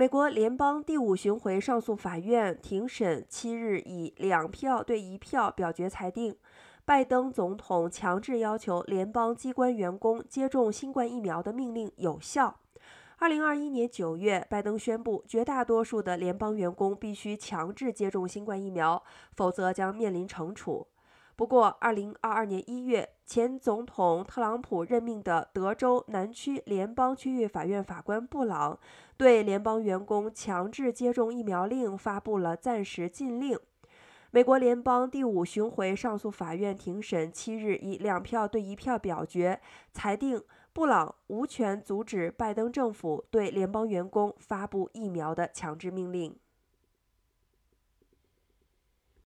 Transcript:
美国联邦第五巡回上诉法院庭审七日以两票对一票表决裁定，拜登总统强制要求联邦机关员工接种新冠疫苗的命令有效。二零二一年九月，拜登宣布，绝大多数的联邦员工必须强制接种新冠疫苗，否则将面临惩处。不过，二零二二年一月，前总统特朗普任命的德州南区联邦区域法院法官布朗对联邦员工强制接种疫苗令发布了暂时禁令。美国联邦第五巡回上诉法院庭审七日以两票对一票表决，裁定布朗无权阻止拜登政府对联邦员工发布疫苗的强制命令。